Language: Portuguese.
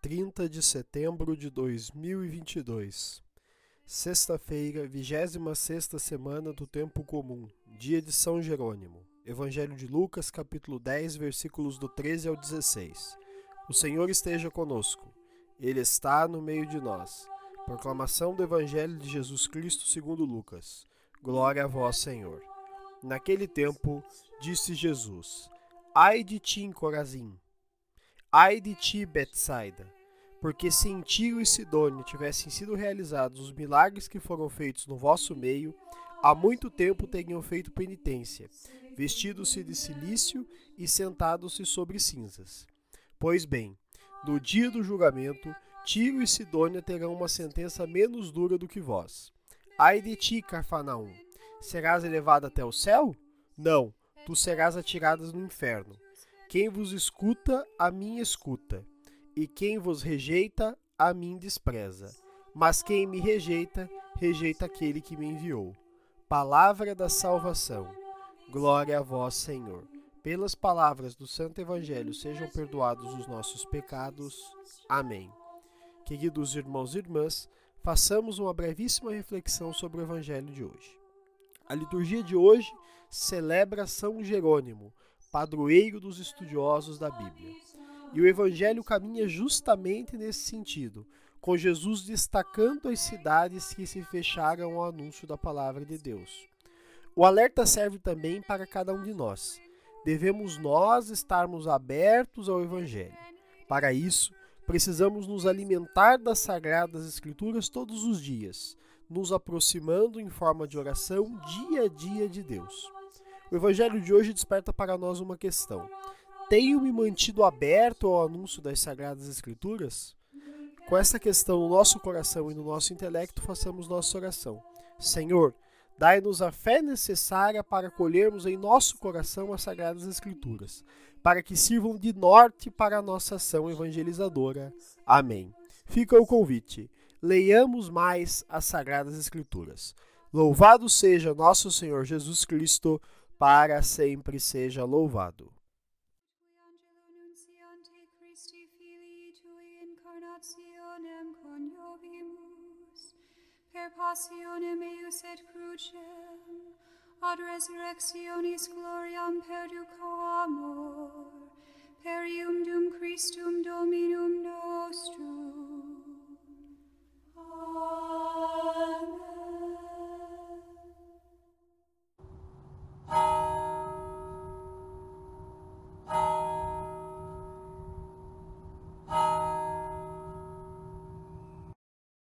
30 de setembro de 2022. Sexta-feira, 26 semana do tempo comum, dia de São Jerônimo. Evangelho de Lucas, capítulo 10, versículos do 13 ao 16. O Senhor esteja conosco. Ele está no meio de nós. Proclamação do Evangelho de Jesus Cristo segundo Lucas. Glória a vós, Senhor. Naquele tempo, disse Jesus: Ai de ti, Corazim! Ai de ti, Betsaida! Porque se em Tiro e Sidônia tivessem sido realizados os milagres que foram feitos no vosso meio, há muito tempo teriam feito penitência, vestidos-se de silício e sentados-se sobre cinzas. Pois bem, no dia do julgamento, Tiro e Sidônia terão uma sentença menos dura do que vós. Ai de ti, Carfanaum! Serás elevado até o céu? Não, tu serás atirado no inferno. Quem vos escuta, a mim escuta e quem vos rejeita, a mim despreza. Mas quem me rejeita, rejeita aquele que me enviou. Palavra da salvação. Glória a vós, Senhor. Pelas palavras do Santo Evangelho sejam perdoados os nossos pecados. Amém. Queridos irmãos e irmãs, façamos uma brevíssima reflexão sobre o Evangelho de hoje. A liturgia de hoje celebra São Jerônimo, padroeiro dos estudiosos da Bíblia. E o Evangelho caminha justamente nesse sentido, com Jesus destacando as cidades que se fecharam ao anúncio da palavra de Deus. O alerta serve também para cada um de nós. Devemos nós estarmos abertos ao Evangelho. Para isso, precisamos nos alimentar das sagradas Escrituras todos os dias, nos aproximando em forma de oração dia a dia de Deus. O Evangelho de hoje desperta para nós uma questão: tenho me mantido aberto ao anúncio das Sagradas Escrituras? Com essa questão no nosso coração e no nosso intelecto, façamos nossa oração. Senhor, dai-nos a fé necessária para colhermos em nosso coração as Sagradas Escrituras, para que sirvam de norte para a nossa ação evangelizadora. Amém. Fica o convite. Leiamos mais as Sagradas Escrituras. Louvado seja nosso Senhor Jesus Cristo, para sempre seja louvado. incarnationem coniovimus, per passionem eius et crucem, ad resurrectionis gloriam perduco amor,